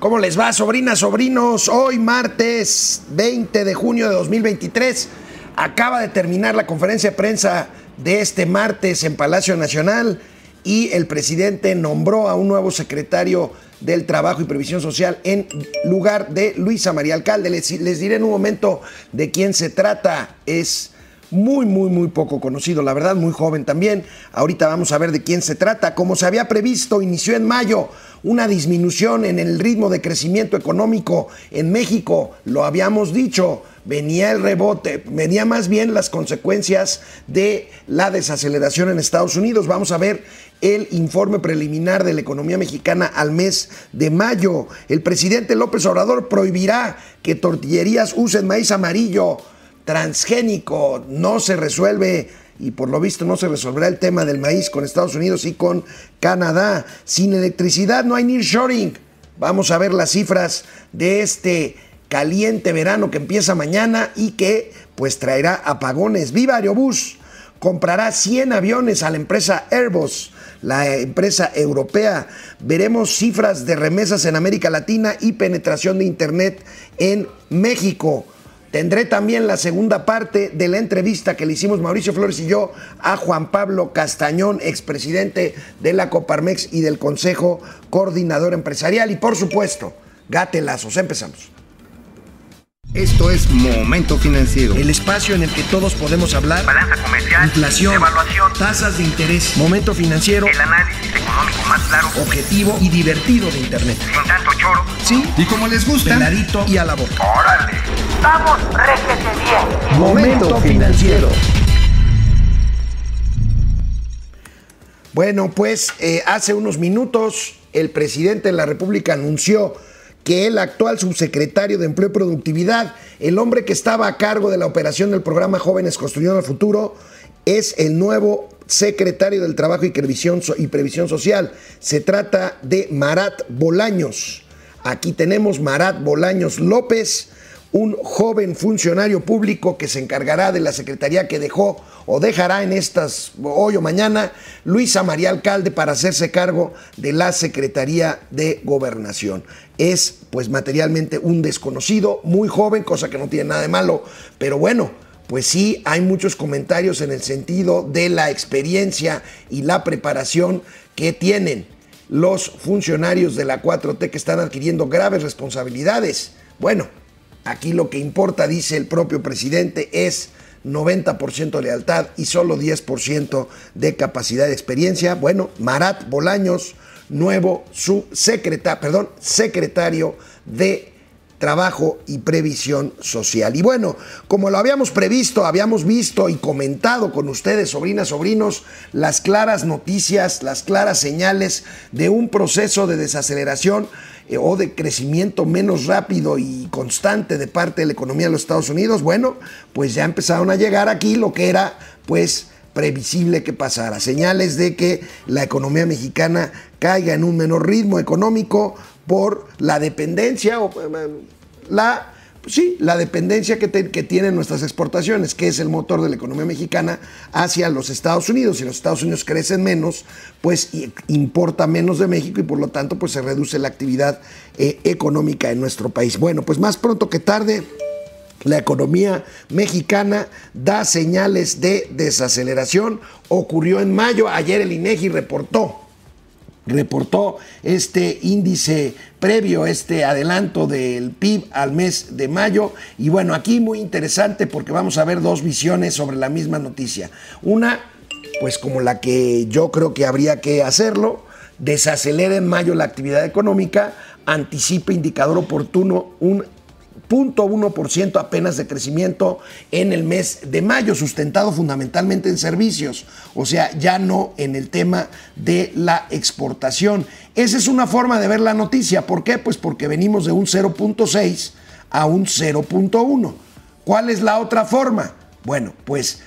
¿Cómo les va, sobrinas, sobrinos? Hoy, martes 20 de junio de 2023, acaba de terminar la conferencia de prensa de este martes en Palacio Nacional y el presidente nombró a un nuevo secretario del Trabajo y Previsión Social en lugar de Luisa María Alcalde. Les, les diré en un momento de quién se trata. Es muy, muy, muy poco conocido, la verdad, muy joven también. Ahorita vamos a ver de quién se trata. Como se había previsto, inició en mayo una disminución en el ritmo de crecimiento económico en México, lo habíamos dicho, venía el rebote, venía más bien las consecuencias de la desaceleración en Estados Unidos. Vamos a ver el informe preliminar de la economía mexicana al mes de mayo. El presidente López Obrador prohibirá que tortillerías usen maíz amarillo transgénico. No se resuelve y por lo visto no se resolverá el tema del maíz con Estados Unidos y con Canadá. Sin electricidad no hay nearshoring. Vamos a ver las cifras de este caliente verano que empieza mañana y que pues traerá apagones. Viva Aerobús comprará 100 aviones a la empresa Airbus, la empresa europea. Veremos cifras de remesas en América Latina y penetración de Internet en México. Tendré también la segunda parte de la entrevista que le hicimos Mauricio Flores y yo a Juan Pablo Castañón, expresidente de la Coparmex y del Consejo Coordinador Empresarial. Y por supuesto, gatelazos. Empezamos. Esto es Momento Financiero. El espacio en el que todos podemos hablar. Balanza comercial. Inflación. Evaluación. Tasas de interés. Momento Financiero. El análisis económico más claro. Objetivo y divertido de Internet. Sin tanto choro. Sí. Y como les gusta, Peladito y a la boca. ¡Órale! ¡Vamos, réjete bien! Momento Financiero. Bueno, pues eh, hace unos minutos el presidente de la República anunció que el actual subsecretario de Empleo y Productividad, el hombre que estaba a cargo de la operación del programa Jóvenes Construyendo el Futuro, es el nuevo secretario del Trabajo y Previsión, y Previsión Social. Se trata de Marat Bolaños. Aquí tenemos Marat Bolaños López, un joven funcionario público que se encargará de la secretaría que dejó o dejará en estas hoy o mañana Luisa María Alcalde para hacerse cargo de la Secretaría de Gobernación. Es pues materialmente un desconocido, muy joven, cosa que no tiene nada de malo, pero bueno, pues sí hay muchos comentarios en el sentido de la experiencia y la preparación que tienen los funcionarios de la 4T que están adquiriendo graves responsabilidades. Bueno, aquí lo que importa, dice el propio presidente, es 90% de lealtad y solo 10% de capacidad de experiencia. Bueno, Marat Bolaños, nuevo subsecretario, perdón, secretario de Trabajo y Previsión Social. Y bueno, como lo habíamos previsto, habíamos visto y comentado con ustedes, sobrinas, sobrinos, las claras noticias, las claras señales de un proceso de desaceleración eh, o de crecimiento menos rápido y constante de parte de la economía de los Estados Unidos, bueno, pues ya empezaron a llegar aquí lo que era, pues, previsible que pasara. Señales de que la economía mexicana caiga en un menor ritmo económico por la dependencia o la sí, la dependencia que, que, tienen nuestras exportaciones, que es el motor de la economía mexicana, hacia los Estados Unidos. Si los Estados Unidos crecen menos, pues importa menos de México y por lo tanto pues se reduce la actividad eh, económica en nuestro país. Bueno, pues más pronto que tarde. La economía mexicana da señales de desaceleración. Ocurrió en mayo. Ayer el INEGI reportó reportó este índice previo, este adelanto del PIB al mes de mayo. Y bueno, aquí muy interesante porque vamos a ver dos visiones sobre la misma noticia. Una, pues como la que yo creo que habría que hacerlo, desacelera en mayo la actividad económica, anticipa indicador oportuno un 0.1% apenas de crecimiento en el mes de mayo, sustentado fundamentalmente en servicios, o sea, ya no en el tema de la exportación. Esa es una forma de ver la noticia. ¿Por qué? Pues porque venimos de un 0.6 a un 0.1. ¿Cuál es la otra forma? Bueno, pues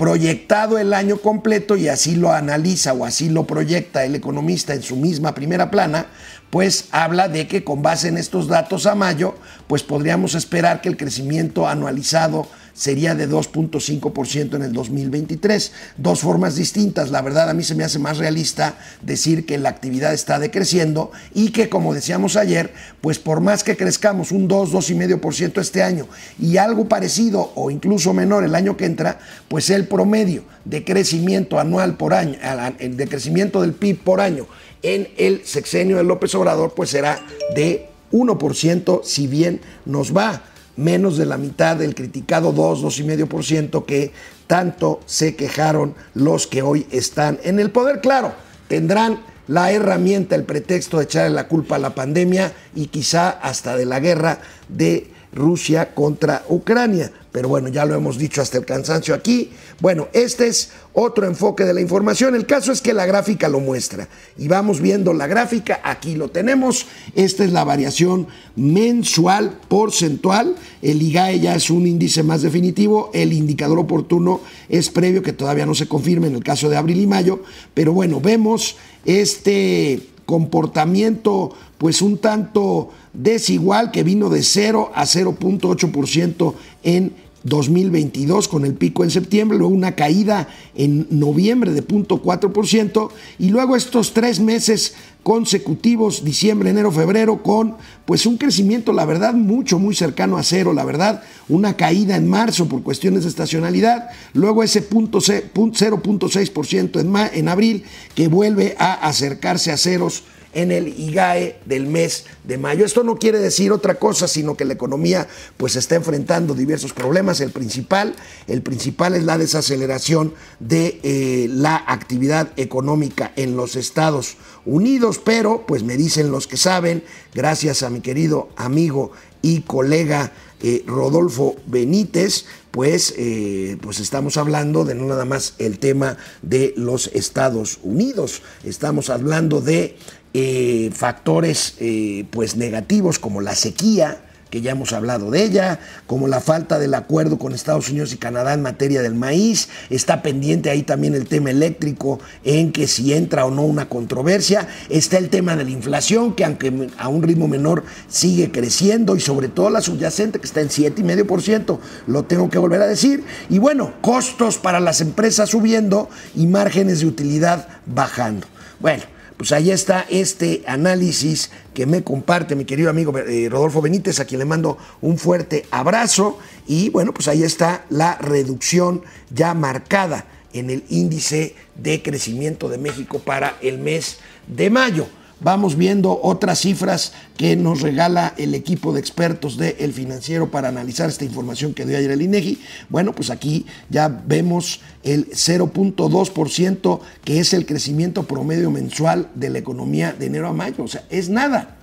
proyectado el año completo y así lo analiza o así lo proyecta el economista en su misma primera plana, pues habla de que con base en estos datos a mayo, pues podríamos esperar que el crecimiento anualizado sería de 2.5% en el 2023. Dos formas distintas. La verdad a mí se me hace más realista decir que la actividad está decreciendo y que como decíamos ayer, pues por más que crezcamos un 2, 2,5% este año y algo parecido o incluso menor el año que entra, pues el promedio de crecimiento anual por año, el de crecimiento del PIB por año en el sexenio de López Obrador, pues será de 1%, si bien nos va menos de la mitad del criticado 2, 2,5% que tanto se quejaron los que hoy están en el poder. Claro, tendrán la herramienta, el pretexto de echarle la culpa a la pandemia y quizá hasta de la guerra de Rusia contra Ucrania. Pero bueno, ya lo hemos dicho hasta el cansancio aquí. Bueno, este es otro enfoque de la información. El caso es que la gráfica lo muestra. Y vamos viendo la gráfica, aquí lo tenemos. Esta es la variación mensual porcentual. El IGAE ya es un índice más definitivo. El indicador oportuno es previo, que todavía no se confirma en el caso de abril y mayo. Pero bueno, vemos este comportamiento pues un tanto desigual que vino de 0 a 0.8% en 2022 con el pico en septiembre, luego una caída en noviembre de 0.4% y luego estos tres meses consecutivos, diciembre, enero, febrero, con pues un crecimiento, la verdad, mucho, muy cercano a cero, la verdad, una caída en marzo por cuestiones de estacionalidad, luego ese punto 0.6% en, en abril que vuelve a acercarse a ceros en el IGAE del mes de mayo. Esto no quiere decir otra cosa, sino que la economía pues está enfrentando diversos problemas. El principal, el principal es la desaceleración de eh, la actividad económica en los Estados Unidos, pero pues me dicen los que saben, gracias a mi querido amigo y colega eh, Rodolfo Benítez, pues, eh, pues estamos hablando de no nada más el tema de los Estados Unidos, estamos hablando de eh, factores eh, pues negativos como la sequía, que ya hemos hablado de ella, como la falta del acuerdo con Estados Unidos y Canadá en materia del maíz, está pendiente ahí también el tema eléctrico en que si entra o no una controversia, está el tema de la inflación que aunque a un ritmo menor sigue creciendo y sobre todo la subyacente que está en 7,5%, lo tengo que volver a decir, y bueno, costos para las empresas subiendo y márgenes de utilidad bajando. Bueno, pues ahí está este análisis que me comparte mi querido amigo eh, Rodolfo Benítez, a quien le mando un fuerte abrazo. Y bueno, pues ahí está la reducción ya marcada en el índice de crecimiento de México para el mes de mayo vamos viendo otras cifras que nos regala el equipo de expertos de El Financiero para analizar esta información que dio ayer el INEGI. Bueno, pues aquí ya vemos el 0.2% que es el crecimiento promedio mensual de la economía de enero a mayo. O sea, es nada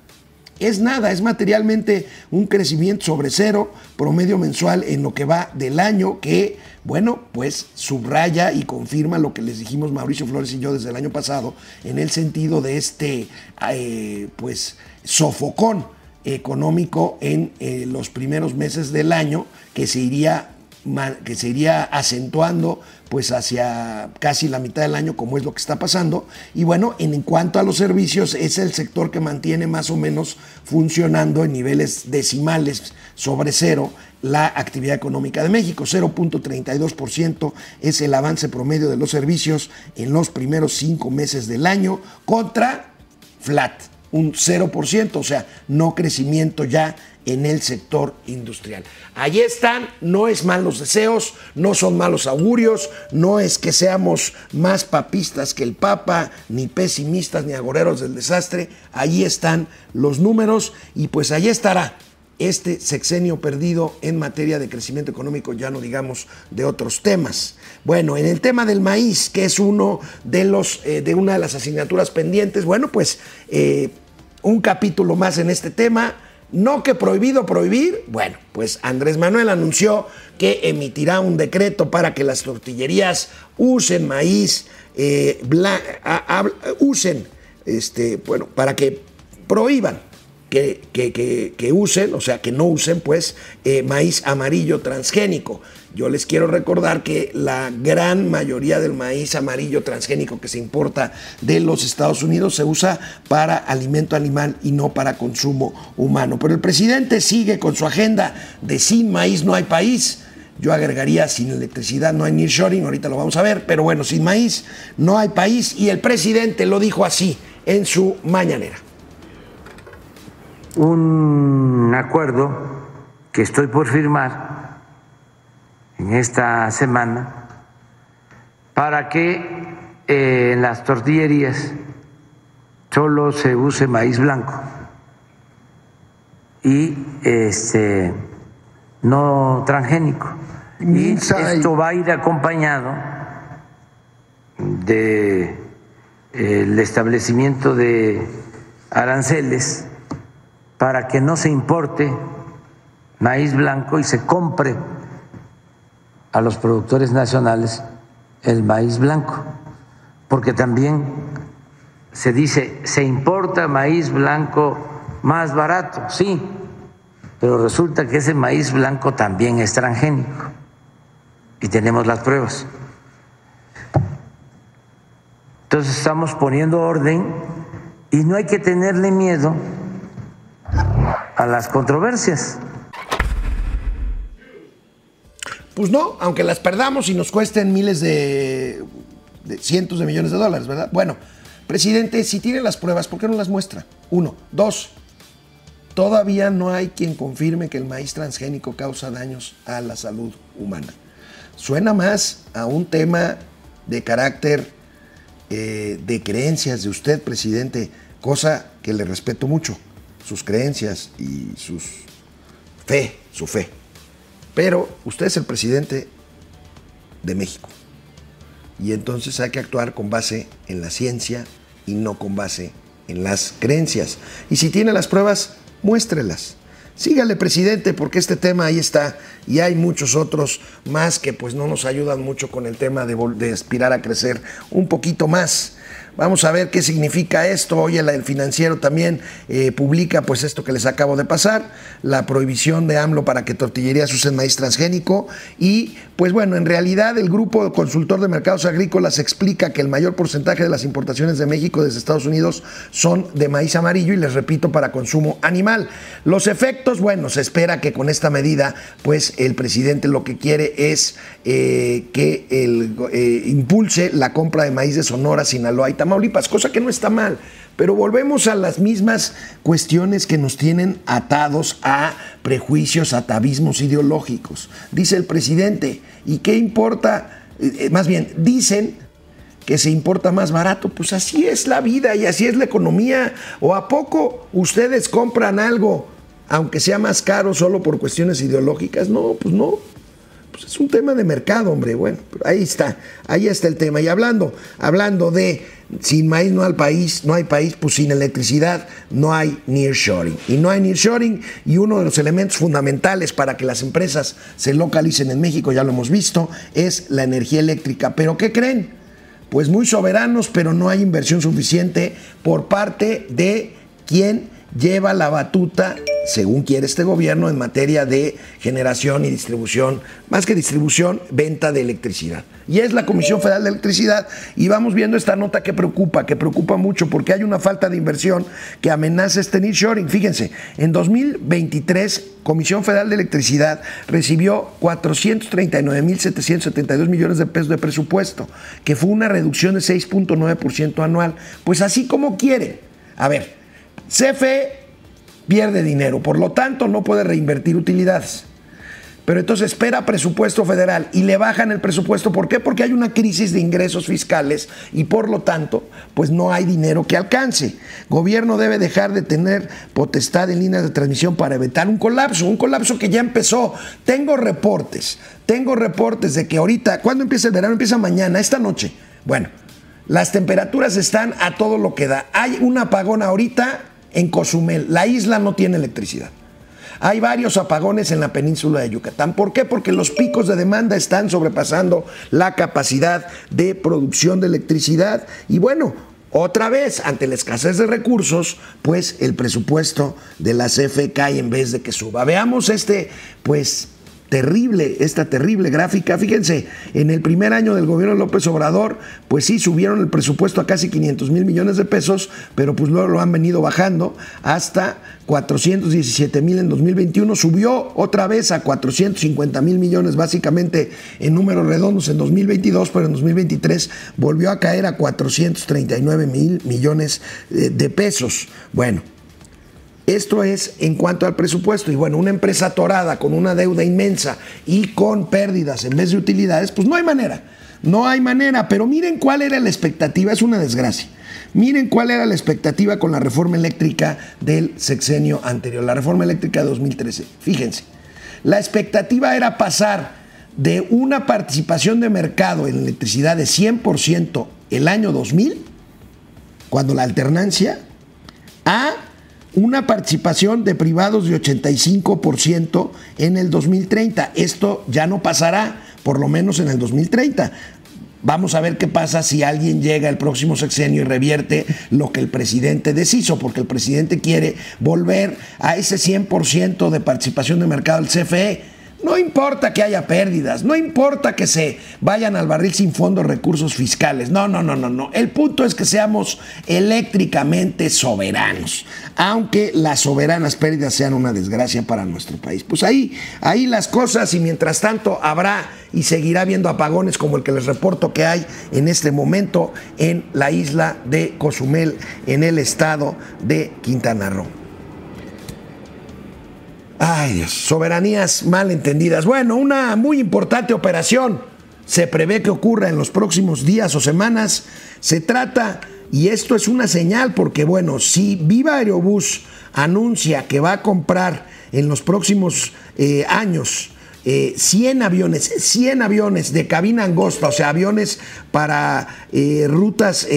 es nada, es materialmente un crecimiento sobre cero promedio mensual en lo que va del año que, bueno, pues subraya y confirma lo que les dijimos Mauricio Flores y yo desde el año pasado en el sentido de este, eh, pues, sofocón económico en eh, los primeros meses del año que se iría que se iría acentuando pues hacia casi la mitad del año como es lo que está pasando. Y bueno en cuanto a los servicios es el sector que mantiene más o menos funcionando en niveles decimales sobre cero la actividad económica de México. 0.32% es el avance promedio de los servicios en los primeros cinco meses del año contra flat un 0%, o sea, no crecimiento ya en el sector industrial. Allí están, no es malos deseos, no son malos augurios, no es que seamos más papistas que el Papa, ni pesimistas, ni agoreros del desastre, allí están los números y pues allí estará este sexenio perdido en materia de crecimiento económico, ya no digamos de otros temas. Bueno, en el tema del maíz, que es uno de los eh, de una de las asignaturas pendientes, bueno, pues eh, un capítulo más en este tema. No que prohibido prohibir. Bueno, pues Andrés Manuel anunció que emitirá un decreto para que las tortillerías usen maíz, eh, usen, este, bueno, para que prohíban que, que, usen, o sea, que no usen, pues, eh, maíz amarillo transgénico. Yo les quiero recordar que la gran mayoría del maíz amarillo transgénico que se importa de los Estados Unidos se usa para alimento animal y no para consumo humano. Pero el presidente sigue con su agenda de sin maíz no hay país. Yo agregaría sin electricidad no hay nearshoring, ahorita lo vamos a ver, pero bueno, sin maíz no hay país y el presidente lo dijo así en su mañanera. Un acuerdo que estoy por firmar en esta semana para que eh, en las tortillerías solo se use maíz blanco y este no transgénico. Y esto va a ir acompañado de el establecimiento de aranceles para que no se importe maíz blanco y se compre a los productores nacionales el maíz blanco, porque también se dice, se importa maíz blanco más barato, sí, pero resulta que ese maíz blanco también es transgénico y tenemos las pruebas. Entonces estamos poniendo orden y no hay que tenerle miedo a las controversias. Pues no, aunque las perdamos y nos cuesten miles de, de cientos de millones de dólares, ¿verdad? Bueno, presidente, si tiene las pruebas, ¿por qué no las muestra? Uno. Dos, todavía no hay quien confirme que el maíz transgénico causa daños a la salud humana. Suena más a un tema de carácter eh, de creencias de usted, presidente, cosa que le respeto mucho, sus creencias y sus fe, su fe. Pero usted es el presidente de México. Y entonces hay que actuar con base en la ciencia y no con base en las creencias. Y si tiene las pruebas, muéstrelas. Sígale, presidente, porque este tema ahí está y hay muchos otros más que pues no nos ayudan mucho con el tema de, de aspirar a crecer un poquito más. Vamos a ver qué significa esto. Hoy el financiero también eh, publica pues esto que les acabo de pasar, la prohibición de AMLO para que tortillerías usen maíz transgénico y pues bueno, en realidad el grupo consultor de mercados agrícolas explica que el mayor porcentaje de las importaciones de México desde Estados Unidos son de maíz amarillo y les repito para consumo animal. Los efectos, bueno, se espera que con esta medida pues el presidente lo que quiere es eh, que eh, impulse la compra de maíz de Sonora, Sinaloa y Tamaulipas, cosa que no está mal. Pero volvemos a las mismas cuestiones que nos tienen atados a prejuicios, atavismos ideológicos. Dice el presidente, ¿y qué importa? Eh, eh, más bien, dicen que se importa más barato. Pues así es la vida y así es la economía. ¿O a poco ustedes compran algo, aunque sea más caro, solo por cuestiones ideológicas? No, pues no. Pues es un tema de mercado, hombre. Bueno, ahí está, ahí está el tema. Y hablando, hablando de sin maíz no hay país, no hay país, pues sin electricidad no hay nearshoring. Y no hay nearshoring y uno de los elementos fundamentales para que las empresas se localicen en México, ya lo hemos visto, es la energía eléctrica. ¿Pero qué creen? Pues muy soberanos, pero no hay inversión suficiente por parte de quien lleva la batuta, según quiere este gobierno, en materia de generación y distribución, más que distribución, venta de electricidad. Y es la Comisión Federal de Electricidad. Y vamos viendo esta nota que preocupa, que preocupa mucho, porque hay una falta de inversión que amenaza este nearshoring. Fíjense, en 2023, Comisión Federal de Electricidad recibió 439.772 millones de pesos de presupuesto, que fue una reducción de 6.9% anual. Pues así como quiere. A ver, CFE pierde dinero, por lo tanto no puede reinvertir utilidades. Pero entonces espera presupuesto federal y le bajan el presupuesto. ¿Por qué? Porque hay una crisis de ingresos fiscales y por lo tanto, pues no hay dinero que alcance. Gobierno debe dejar de tener potestad en líneas de transmisión para evitar un colapso, un colapso que ya empezó. Tengo reportes, tengo reportes de que ahorita, ¿cuándo empieza el verano? Empieza mañana, esta noche. Bueno, las temperaturas están a todo lo que da. Hay un apagón ahorita en Cozumel. La isla no tiene electricidad. Hay varios apagones en la península de Yucatán. ¿Por qué? Porque los picos de demanda están sobrepasando la capacidad de producción de electricidad. Y bueno, otra vez, ante la escasez de recursos, pues el presupuesto de la CFE cae en vez de que suba. Veamos este, pues, terrible, esta terrible gráfica. Fíjense, en el primer año del gobierno de López Obrador, pues sí, subieron el presupuesto a casi 500 mil millones de pesos, pero pues luego lo han venido bajando hasta 417 mil en 2021, subió otra vez a 450 mil millones, básicamente en números redondos en 2022, pero en 2023 volvió a caer a 439 mil millones eh, de pesos. Bueno, esto es en cuanto al presupuesto. Y bueno, una empresa atorada con una deuda inmensa y con pérdidas en vez de utilidades, pues no hay manera. No hay manera. Pero miren cuál era la expectativa. Es una desgracia. Miren cuál era la expectativa con la reforma eléctrica del sexenio anterior, la reforma eléctrica de 2013. Fíjense, la expectativa era pasar de una participación de mercado en electricidad de 100% el año 2000, cuando la alternancia, a una participación de privados de 85% en el 2030. Esto ya no pasará, por lo menos en el 2030. Vamos a ver qué pasa si alguien llega el próximo sexenio y revierte lo que el presidente deshizo, porque el presidente quiere volver a ese 100% de participación de mercado del CFE no importa que haya pérdidas, no importa que se vayan al barril sin fondos recursos fiscales. No, no, no, no, no. El punto es que seamos eléctricamente soberanos, aunque las soberanas pérdidas sean una desgracia para nuestro país. Pues ahí, ahí las cosas y mientras tanto habrá y seguirá habiendo apagones como el que les reporto que hay en este momento en la isla de Cozumel, en el estado de Quintana Roo. Ay Dios, soberanías mal entendidas. Bueno, una muy importante operación se prevé que ocurra en los próximos días o semanas. Se trata, y esto es una señal, porque bueno, si Viva Aerobús anuncia que va a comprar en los próximos eh, años 100 eh, aviones, 100 aviones de cabina angosta, o sea, aviones para eh, rutas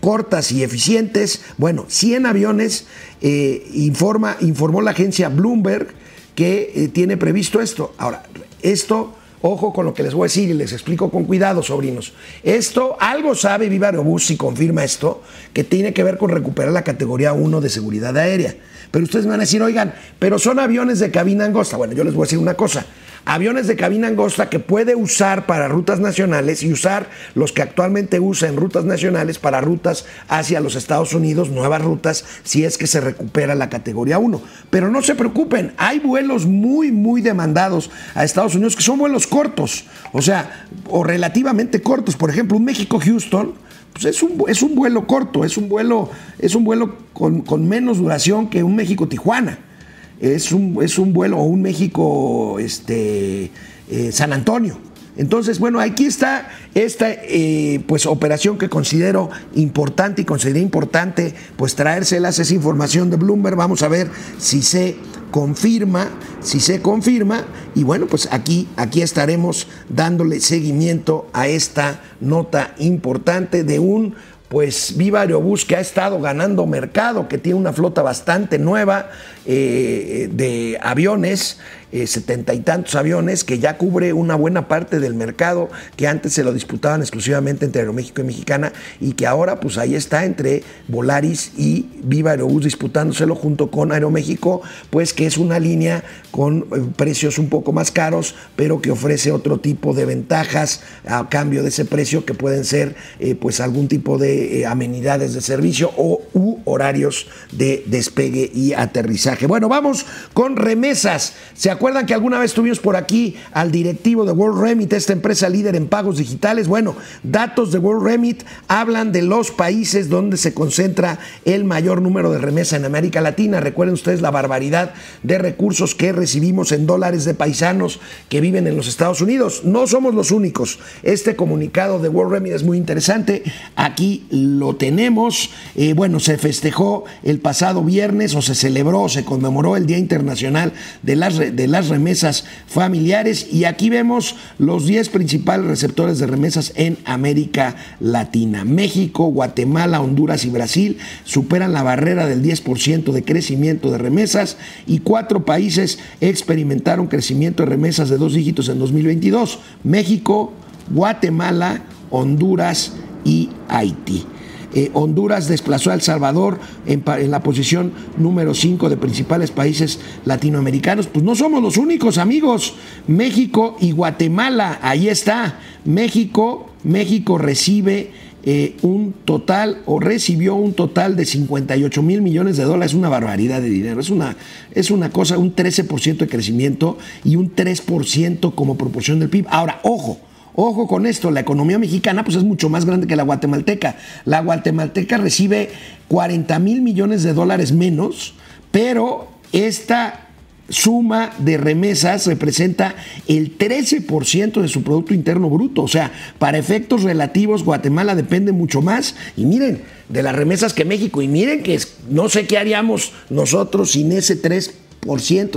cortas y eficientes. Bueno, 100 aviones, informa, informó la agencia Bloomberg que tiene previsto esto. Ahora, esto Ojo con lo que les voy a decir y les explico con cuidado, sobrinos. Esto, algo sabe Viva Aerobús si confirma esto, que tiene que ver con recuperar la categoría 1 de seguridad aérea. Pero ustedes me van a decir, oigan, pero son aviones de cabina angosta. Bueno, yo les voy a decir una cosa aviones de cabina angosta que puede usar para rutas nacionales y usar los que actualmente usa en rutas nacionales para rutas hacia los Estados Unidos, nuevas rutas, si es que se recupera la categoría 1. Pero no se preocupen, hay vuelos muy, muy demandados a Estados Unidos que son vuelos cortos, o sea, o relativamente cortos. Por ejemplo, un México-Houston. Pues es un, es un vuelo corto, es un vuelo, es un vuelo con, con menos duración que un México-Tijuana es un, es un vuelo, un México este, eh, San Antonio. Entonces, bueno, aquí está esta eh, pues, operación que considero importante y consideré importante pues traérselas esa información de Bloomberg. Vamos a ver si se confirma, si se confirma. Y bueno, pues aquí, aquí estaremos dándole seguimiento a esta nota importante de un pues Viva Aerobús que ha estado ganando mercado, que tiene una flota bastante nueva eh, de aviones eh, setenta y tantos aviones, que ya cubre una buena parte del mercado que antes se lo disputaban exclusivamente entre Aeroméxico y Mexicana y que ahora pues ahí está entre Volaris y Viva Aerobús disputándoselo junto con Aeroméxico, pues que es una línea con eh, precios un poco más caros, pero que ofrece otro tipo de ventajas a cambio de ese precio que pueden ser eh, pues algún tipo de amenidades de servicio o u horarios de despegue y aterrizaje. Bueno, vamos con remesas. ¿Se acuerdan que alguna vez tuvimos por aquí al directivo de World Remit, esta empresa líder en pagos digitales? Bueno, datos de World Remit hablan de los países donde se concentra el mayor número de remesa en América Latina. Recuerden ustedes la barbaridad de recursos que recibimos en dólares de paisanos que viven en los Estados Unidos. No somos los únicos. Este comunicado de World Remit es muy interesante. Aquí lo tenemos. Eh, bueno, se festejó el pasado viernes o se celebró, se conmemoró el Día Internacional de las, de las remesas familiares y aquí vemos los 10 principales receptores de remesas en América Latina. México, Guatemala, Honduras y Brasil superan la barrera del 10% de crecimiento de remesas y cuatro países experimentaron crecimiento de remesas de dos dígitos en 2022. México, Guatemala, Honduras y Haití. Eh, Honduras desplazó a El Salvador en, la posición número 5 de principales países latinoamericanos. Pues no somos los únicos, amigos. México y Guatemala, ahí está. México, México recibe eh, un total o recibió un total de 58 mil millones de dólares, una barbaridad de dinero, es una, es una cosa, un 13% de crecimiento y un 3% como proporción del PIB. Ahora, ojo, ojo con esto, la economía mexicana pues es mucho más grande que la guatemalteca. La guatemalteca recibe 40 mil millones de dólares menos, pero esta suma de remesas representa el 13% de su Producto Interno Bruto. O sea, para efectos relativos, Guatemala depende mucho más. Y miren, de las remesas que México. Y miren que no sé qué haríamos nosotros sin ese 3%,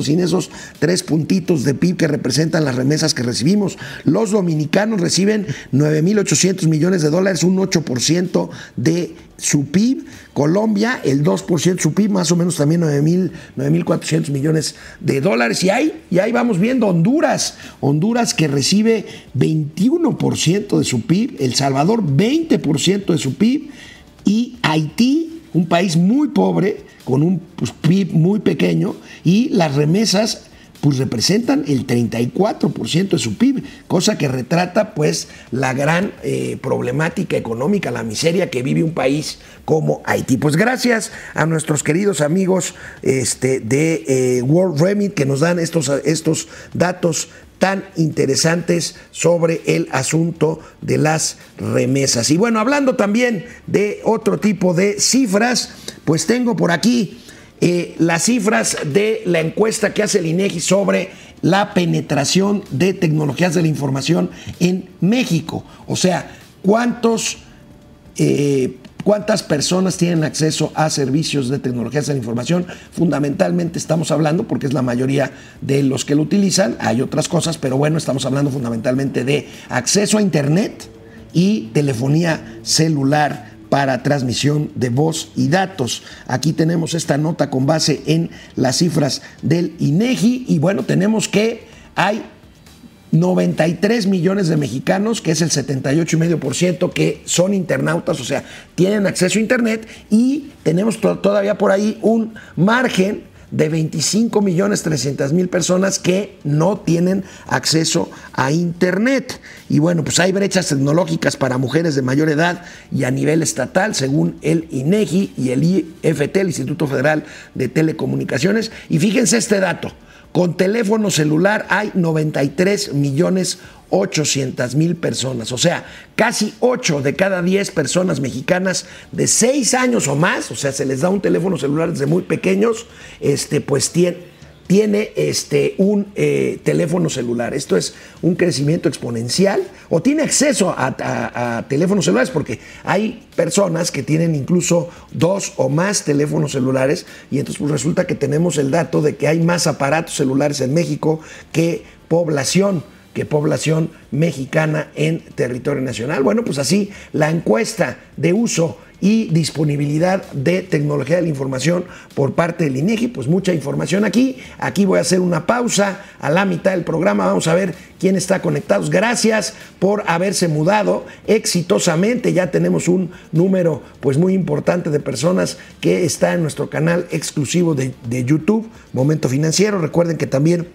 sin esos tres puntitos de PIB que representan las remesas que recibimos. Los dominicanos reciben 9.800 millones de dólares, un 8% de su PIB. Colombia, el 2% de su PIB, más o menos también 9.000, 9.400 millones de dólares. Y ahí, y ahí vamos viendo Honduras. Honduras que recibe 21% de su PIB, El Salvador 20% de su PIB y Haití, un país muy pobre, con un pues, PIB muy pequeño, y las remesas pues representan el 34% de su PIB, cosa que retrata pues la gran eh, problemática económica, la miseria que vive un país como Haití. Pues gracias a nuestros queridos amigos este, de eh, World Remit que nos dan estos, estos datos tan interesantes sobre el asunto de las remesas. Y bueno, hablando también de otro tipo de cifras, pues tengo por aquí eh, las cifras de la encuesta que hace el INEGI sobre la penetración de tecnologías de la información en México. O sea, cuántos eh, cuántas personas tienen acceso a servicios de tecnologías de la información. Fundamentalmente estamos hablando, porque es la mayoría de los que lo utilizan, hay otras cosas, pero bueno, estamos hablando fundamentalmente de acceso a Internet y telefonía celular para transmisión de voz y datos. Aquí tenemos esta nota con base en las cifras del INEGI y bueno, tenemos que hay 93 millones de mexicanos, que es el 78,5% que son internautas, o sea, tienen acceso a Internet y tenemos to- todavía por ahí un margen de 25 millones 300 mil personas que no tienen acceso a Internet. Y bueno, pues hay brechas tecnológicas para mujeres de mayor edad y a nivel estatal, según el INEGI y el IFT, el Instituto Federal de Telecomunicaciones. Y fíjense este dato. Con teléfono celular hay 93 millones 800 mil personas, o sea, casi 8 de cada 10 personas mexicanas de 6 años o más, o sea, se les da un teléfono celular desde muy pequeños, este, pues tiene, tiene este, un eh, teléfono celular. Esto es un crecimiento exponencial o tiene acceso a, teléfonos celulares porque hay personas que tienen incluso dos o más teléfonos celulares y entonces pues, resulta que tenemos el dato de que hay más aparatos celulares en México que población que población mexicana en territorio nacional. Bueno, pues así la encuesta de uso y disponibilidad de tecnología de la información por parte del INEGI, pues mucha información aquí. Aquí voy a hacer una pausa a la mitad del programa, vamos a ver quién está conectados. Gracias por haberse mudado exitosamente. Ya tenemos un número pues muy importante de personas que está en nuestro canal exclusivo de, de YouTube, Momento Financiero. Recuerden que también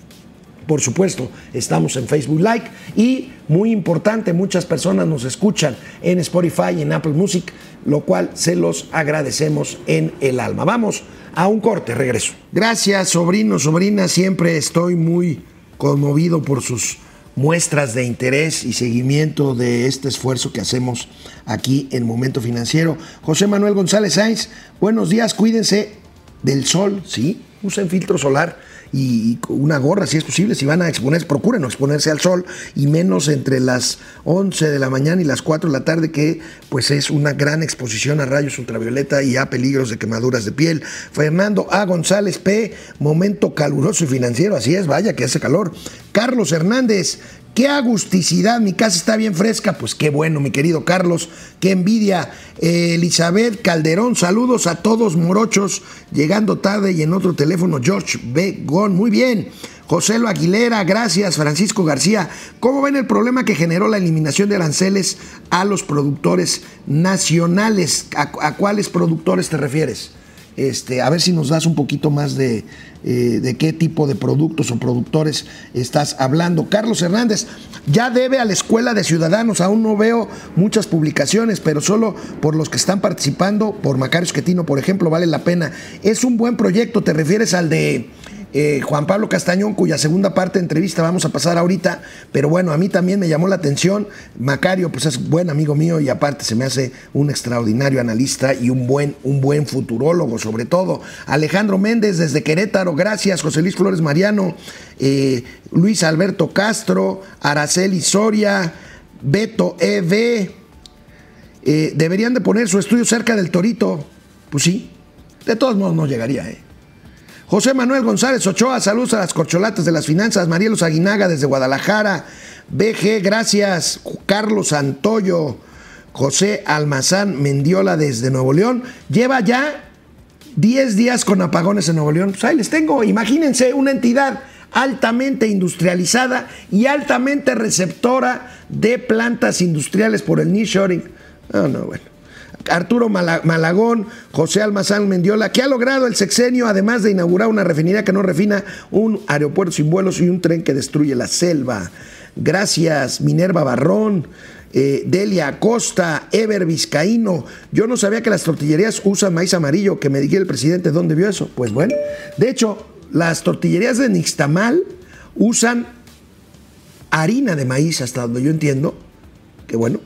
por supuesto, estamos en Facebook Like y muy importante, muchas personas nos escuchan en Spotify y en Apple Music, lo cual se los agradecemos en el alma. Vamos a un corte, regreso. Gracias, sobrinos, sobrinas, siempre estoy muy conmovido por sus muestras de interés y seguimiento de este esfuerzo que hacemos aquí en Momento Financiero. José Manuel González Sainz, buenos días, cuídense del sol, sí, usen filtro solar y una gorra si es posible, si van a exponerse, procuren no exponerse al sol y menos entre las 11 de la mañana y las 4 de la tarde que pues es una gran exposición a rayos ultravioleta y a peligros de quemaduras de piel. Fernando A. González P. Momento caluroso y financiero, así es, vaya que hace calor. Carlos Hernández, Qué agusticidad, mi casa está bien fresca. Pues qué bueno, mi querido Carlos. Qué envidia. Eh, Elizabeth Calderón, saludos a todos morochos. Llegando tarde y en otro teléfono, George B. Gon. Muy bien. José Lo Aguilera, gracias. Francisco García, ¿cómo ven el problema que generó la eliminación de aranceles a los productores nacionales? ¿A, a cuáles productores te refieres? Este, a ver si nos das un poquito más de, eh, de qué tipo de productos o productores estás hablando. Carlos Hernández, ya debe a la Escuela de Ciudadanos, aún no veo muchas publicaciones, pero solo por los que están participando, por Macario Esquetino, por ejemplo, vale la pena. Es un buen proyecto, te refieres al de eh, Juan Pablo Castañón, cuya segunda parte de entrevista vamos a pasar ahorita, pero bueno, a mí también me llamó la atención. Macario, pues es buen amigo mío y aparte se me hace un extraordinario analista y un buen, un buen futurólogo, sobre todo. Alejandro Méndez desde Querétaro, gracias. José Luis Flores Mariano, eh, Luis Alberto Castro, Araceli Soria, Beto EV. Eh, deberían de poner su estudio cerca del Torito. Pues sí, de todos modos no llegaría, ¿eh? José Manuel González Ochoa, saludos a las corcholatas de las finanzas. Marielos Aguinaga desde Guadalajara. BG, gracias. Carlos Santoyo. José Almazán Mendiola desde Nuevo León. Lleva ya 10 días con apagones en Nuevo León. Pues ahí les tengo. Imagínense una entidad altamente industrializada y altamente receptora de plantas industriales por el nearshoring. No, no, bueno. Arturo Malagón, José Almazán Mendiola, que ha logrado el sexenio, además de inaugurar una refinería que no refina, un aeropuerto sin vuelos y un tren que destruye la selva. Gracias, Minerva Barrón. Eh, Delia Acosta, Ever Vizcaíno. Yo no sabía que las tortillerías usan maíz amarillo, que me dijera el presidente dónde vio eso. Pues bueno, de hecho, las tortillerías de Nixtamal usan harina de maíz, hasta donde yo entiendo. Que bueno.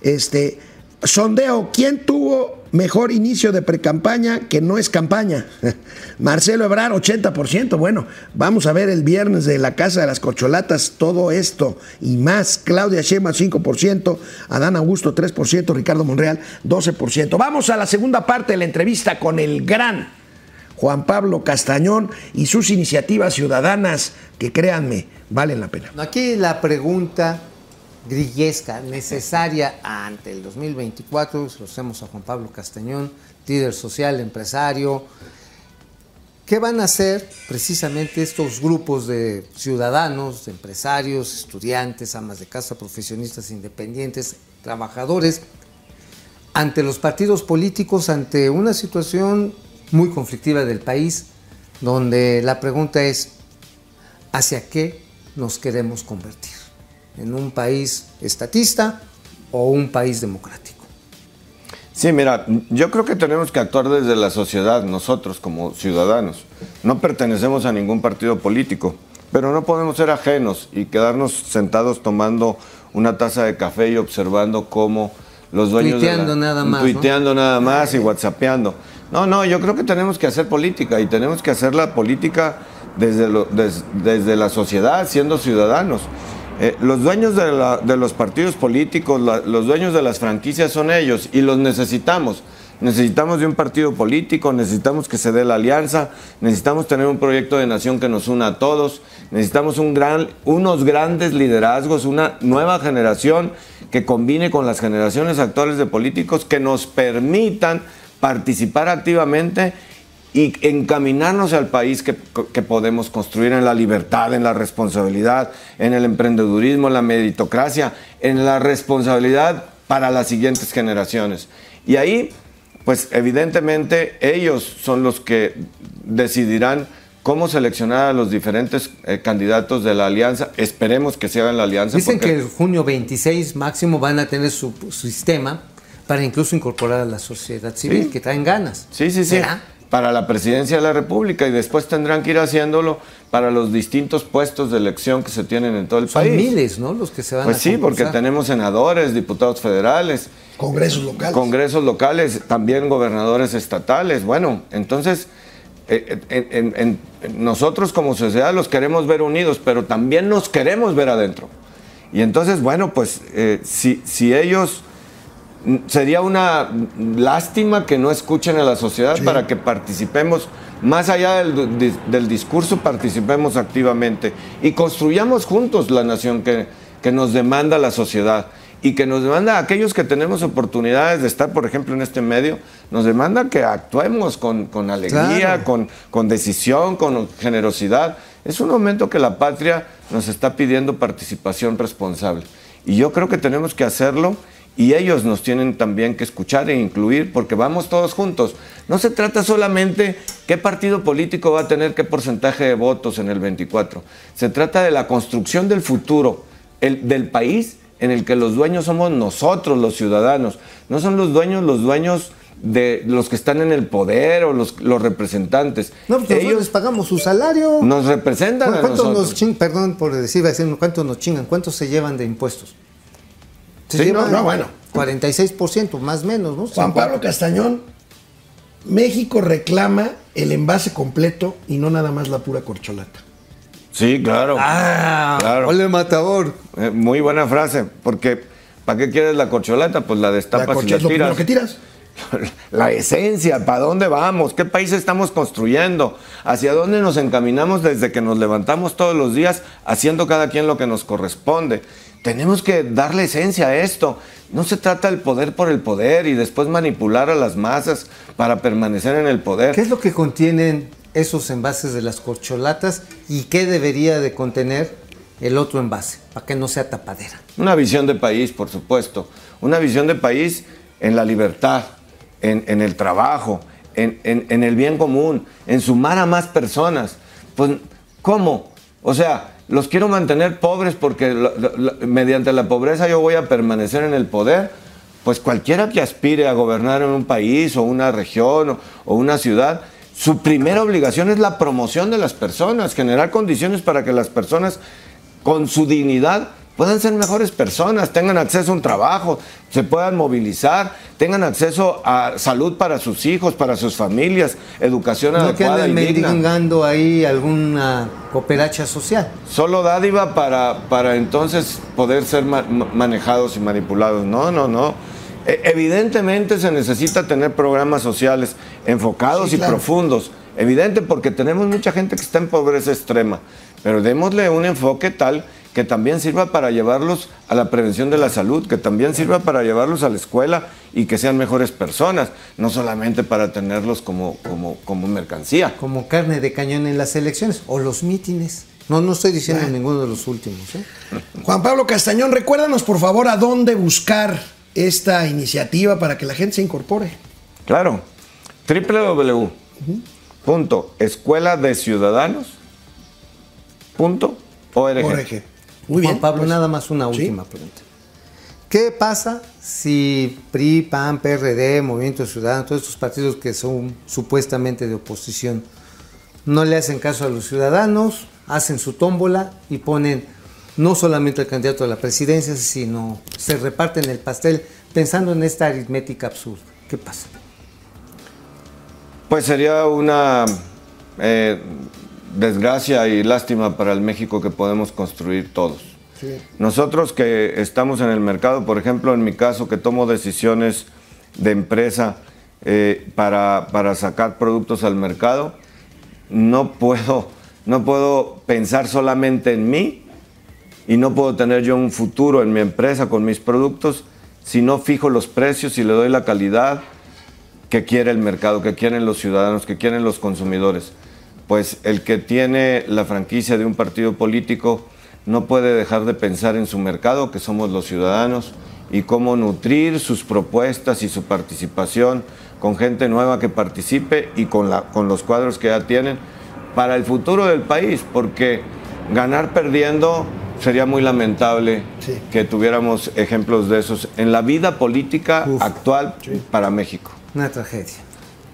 Este, Sondeo, ¿quién tuvo mejor inicio de precampaña que no es campaña? Marcelo Ebrar, 80%. Bueno, vamos a ver el viernes de la Casa de las Cocholatas todo esto y más. Claudia Sheinbaum, 5%, Adán Augusto, 3%, Ricardo Monreal, 12%. Vamos a la segunda parte de la entrevista con el gran Juan Pablo Castañón y sus iniciativas ciudadanas que créanme, valen la pena. Aquí la pregunta grillesca necesaria ante el 2024. Se lo hacemos a Juan Pablo Castañón, líder social, empresario. ¿Qué van a hacer precisamente estos grupos de ciudadanos, de empresarios, estudiantes, amas de casa, profesionistas independientes, trabajadores, ante los partidos políticos, ante una situación muy conflictiva del país, donde la pregunta es, ¿hacia qué nos queremos convertir? En un país estatista o un país democrático. Sí, mira, yo creo que tenemos que actuar desde la sociedad, nosotros como ciudadanos. No pertenecemos a ningún partido político, pero no podemos ser ajenos y quedarnos sentados tomando una taza de café y observando cómo los dueños tuiteando de nada más, tuiteando nada más y whatsappeando. No, no, yo creo que tenemos que hacer política y tenemos que hacer la política desde, desde la sociedad, siendo ciudadanos. Eh, los dueños de, los partidos políticos, los dueños de las franquicias son ellos y los necesitamos. Necesitamos de un partido político, necesitamos que se dé la alianza, necesitamos tener un proyecto de nación que nos una a todos, necesitamos unos grandes liderazgos, una nueva generación que combine con las generaciones actuales de políticos que nos permitan participar activamente y encaminarnos al país que, podemos construir en la libertad, en la responsabilidad, en el emprendedurismo, en la meritocracia, en la responsabilidad para las siguientes generaciones. Y ahí, pues evidentemente ellos son los que decidirán cómo seleccionar a los diferentes eh, candidatos de la alianza. Esperemos que se hagan la alianza. Dicen que el junio 26 máximo van a tener su, sistema para incluso incorporar a la sociedad civil, que traen ganas. Sí, sí, sí para la presidencia de la República y después tendrán que ir haciéndolo para los distintos puestos de elección que se tienen en todo el Son país. miles, ¿no? Los que se van pues sí, porque tenemos senadores, diputados federales. Congresos locales. Congresos locales, también gobernadores estatales. Bueno, entonces eh, eh, nosotros como sociedad los queremos ver unidos, pero también nos queremos ver adentro. Y entonces, bueno, pues eh, si, si ellos sería una lástima que no escuchen a la sociedad para que participemos más allá del, del discurso, participemos activamente y construyamos juntos la nación que, que nos demanda la sociedad y que nos demanda a aquellos que tenemos oportunidades de estar, por ejemplo, en este medio, nos demanda que actuemos con, con alegría, Claro. con, con decisión, con generosidad. Es un momento que la patria nos está pidiendo participación responsable. Y yo creo que tenemos que hacerlo y ellos nos tienen también que escuchar e incluir porque vamos todos juntos. No se trata solamente qué partido político va a tener qué porcentaje de votos en el 24. Se trata de la construcción del futuro, el, del país en el que los dueños somos nosotros, los ciudadanos. No son los dueños los dueños de los que están en el poder o los, los representantes. No, nosotros les pagamos su salario. nos representan a ¿Cuánto nosotros. nos chingan? Perdón por decir, decir, ¿cuánto nos chingan? ¿Cuánto se llevan de impuestos? Se Sí, no, no, bueno. 46%, más o menos, ¿no? Juan Pablo Castañón, México reclama el envase completo y no nada más la pura corcholata. Sí, claro. Ah, Claro. ole matador. Eh, muy buena frase, porque ¿para qué quieres la corcholata? Pues la La destapas y corcholata la es lo tiras. que tiras. La esencia, ¿para dónde vamos? ¿Qué país estamos construyendo? ¿Hacia dónde nos encaminamos desde que nos levantamos todos los días haciendo cada quien lo que nos corresponde? Tenemos que darle esencia a esto. No se trata del poder por el poder y después manipular a las masas para permanecer en el poder. ¿Qué es lo que contienen esos envases de las corcholatas y qué debería de contener el otro envase para que no sea tapadera? Una visión de país, por supuesto. Una visión de país en la libertad, en, en el trabajo, en, en- en el bien común, en sumar a más personas. Pues, ¿cómo? O sea, los quiero mantener pobres porque mediante la pobreza yo voy a permanecer en el poder. Pues cualquiera que aspire a gobernar en un país o una región o una ciudad, su primera obligación es la promoción de las personas, generar condiciones para que las personas con su dignidad puedan ser mejores personas, tengan acceso a un trabajo, se puedan movilizar, tengan acceso a salud para sus hijos, para sus familias, educación No que adecuada anden y digna. mendigando ahí alguna cooperacha social. Solo dádiva para, para entonces poder ser ma- ma- manejados y manipulados. No, no, no. E- Evidentemente se necesita tener programas sociales enfocados Sí, y claro. profundos. Evidente porque tenemos mucha gente que está en pobreza extrema. Pero démosle un enfoque tal que también sirva para llevarlos a la prevención de la salud, que también sirva para llevarlos a la escuela y que sean mejores personas, no solamente para tenerlos como, como, como mercancía. como carne de cañón en las elecciones o los mítines. No, no estoy diciendo Ah. ninguno de los últimos. ¿eh? Juan Pablo Castañón, recuérdanos por favor a dónde buscar esta iniciativa para que la gente se incorpore. Claro. www.escueladeciudadanos.org. Muy bien. Juan Pablo, pues, nada más una sí. última pregunta. ¿Qué pasa si PRI, PAN, PRD, Movimiento Ciudadano, todos estos partidos que son supuestamente de oposición, no le hacen caso a los ciudadanos, hacen su tómbola y ponen no solamente al candidato a la presidencia, sino se reparten el pastel pensando en esta aritmética absurda? ¿Qué pasa? Pues sería una eh, desgracia y lástima para el México que podemos construir todos. Nosotros que estamos en el mercado, por ejemplo, en mi caso, que tomo decisiones de empresa eh, para, para sacar productos al mercado, no puedo, no puedo pensar solamente en mí y no puedo tener yo un futuro en mi empresa con mis productos si no fijo los precios y le doy la calidad que quiere el mercado, que quieren los ciudadanos, que quieren los consumidores. Pues el que tiene la franquicia de un partido político no puede dejar de pensar en su mercado, que somos los ciudadanos, y cómo nutrir sus propuestas y su participación con gente nueva que participe y con, la, con los cuadros que ya tienen para el futuro del país, porque ganar perdiendo sería muy lamentable Sí. que tuviéramos ejemplos de esos en la vida política Uf. actual para México. Una tragedia.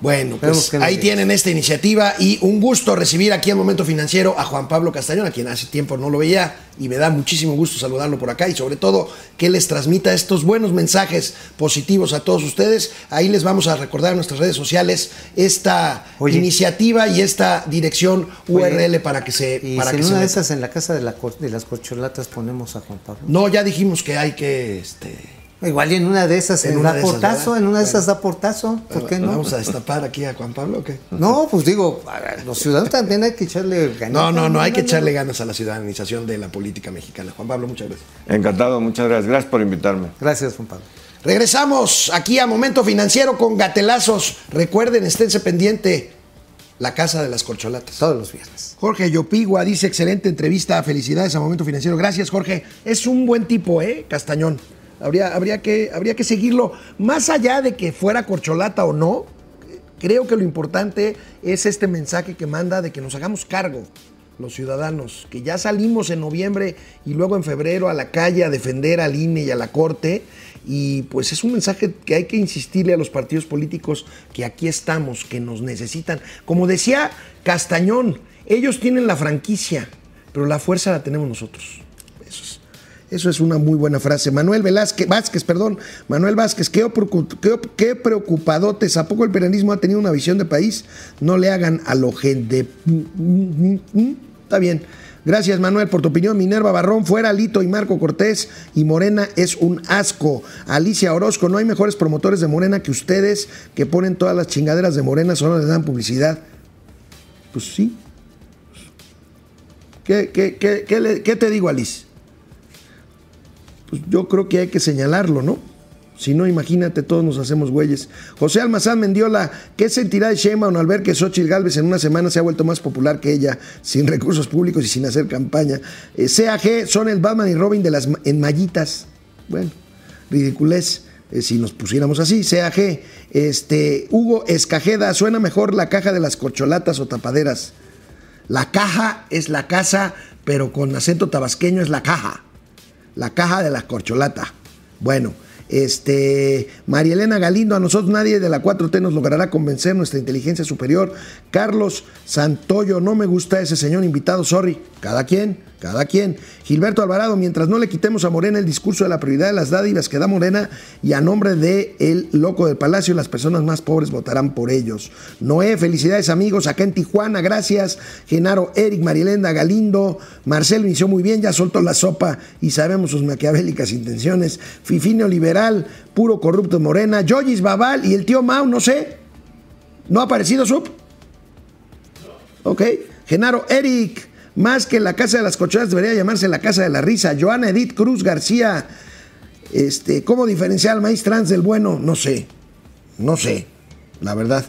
Bueno, Esperemos pues ahí tienen esta iniciativa y un gusto recibir aquí en Momento Financiero a Juan Pablo Castañón, a quien hace tiempo no lo veía y me da muchísimo gusto saludarlo por acá y sobre todo que les transmita estos buenos mensajes positivos a todos ustedes. Ahí les vamos a recordar en nuestras redes sociales esta Oye. iniciativa y esta dirección URL Oye, para que se Y para si que en se una de esas en la casa de, la de las corcholatas ponemos a Juan Pablo. No, ya dijimos que hay que este Igual y en una de esas En una da de esas, portazo, ¿verdad? en una de Bueno. esas da portazo. ¿Por qué no? ¿Vamos a destapar aquí a Juan Pablo o qué? No, pues digo, a ver, los ciudadanos también hay que echarle ganas. No, no, no, hay que echarle ganas a la ciudadanización de la política mexicana. Juan Pablo, muchas gracias. Encantado, muchas gracias. Gracias por invitarme. Gracias, Juan Pablo. Regresamos aquí a Momento Financiero con gatelazos. Recuerden, esténse pendiente. La Casa de las Corcholatas. Todos los viernes. Jorge Yopigua dice, excelente entrevista, felicidades a Momento Financiero. Gracias, Jorge. Es un buen tipo, ¿eh? Castañón. Habría, habría, que, habría que seguirlo. Más allá de que fuera corcholata o no, creo que lo importante es este mensaje que manda de que nos hagamos cargo los ciudadanos, que ya salimos en noviembre y luego en febrero a la calle a defender al INE y a la Corte. Y pues es un mensaje que hay que insistirle a los partidos políticos que aquí estamos, que nos necesitan. Como decía Castañón, ellos tienen la franquicia, pero la fuerza la tenemos nosotros. Eso es, una muy buena frase. Manuel Velázquez, Vázquez, perdón, Manuel Vázquez, qué, qué, qué preocupadotes. ¿A poco el peronismo ha tenido una visión de país? No le hagan a lo gente. Está bien. Gracias, Manuel, por tu opinión. Minerva Barrón, fuera Lito y Marco Cortés. Y Morena es un asco. Alicia Orozco, no hay mejores promotores de Morena que ustedes que ponen todas las chingaderas de Morena, solo les dan publicidad. Pues sí. ¿Qué, qué- qué- qué le- qué te digo, Alice? Pues yo creo que hay que señalarlo, ¿no? Si no, imagínate, todos nos hacemos güeyes. José Almazán Mendiola, ¿qué sentirá de Sheinbaum al ver que Xochitl Galvez en una semana se ha vuelto más popular que ella, sin recursos públicos y sin hacer campaña? Eh, CAG son el Batman y Robin de las ma- enmallitas. Bueno, ridiculez. eh, si nos pusiéramos así, CAG, este, Hugo Escajeda, suena mejor la caja de las corcholatas o tapaderas. La caja es la casa, pero con acento tabasqueño es la caja. La caja de la corcholata. Bueno, este, María Elena Galindo, a nosotros nadie de la 4T nos logrará convencer nuestra inteligencia superior. Carlos Santoyo, no me gusta ese señor invitado, sorry. Cada quien, cada quien. Gilberto Alvarado, mientras no le quitemos a Morena el discurso de la prioridad de las dádivas que da Morena y a nombre de el loco del palacio, las personas más pobres votarán por ellos. Noé, felicidades amigos, acá en Tijuana, gracias. Genaro, Eric, Marielenda, Galindo, Marcelo inició muy bien, ya soltó la sopa y sabemos sus maquiavélicas intenciones. Fifinio Puro corrupto Morena, Yoyis Babal y el tío Mau, no sé. ¿No ha aparecido Sub? Ok. Genaro, Eric, más que la Casa de las Cocholas debería llamarse la Casa de la Risa. Joana Edith Cruz García, este, ¿cómo diferenciar al maíz trans del bueno? No sé. No sé, la verdad.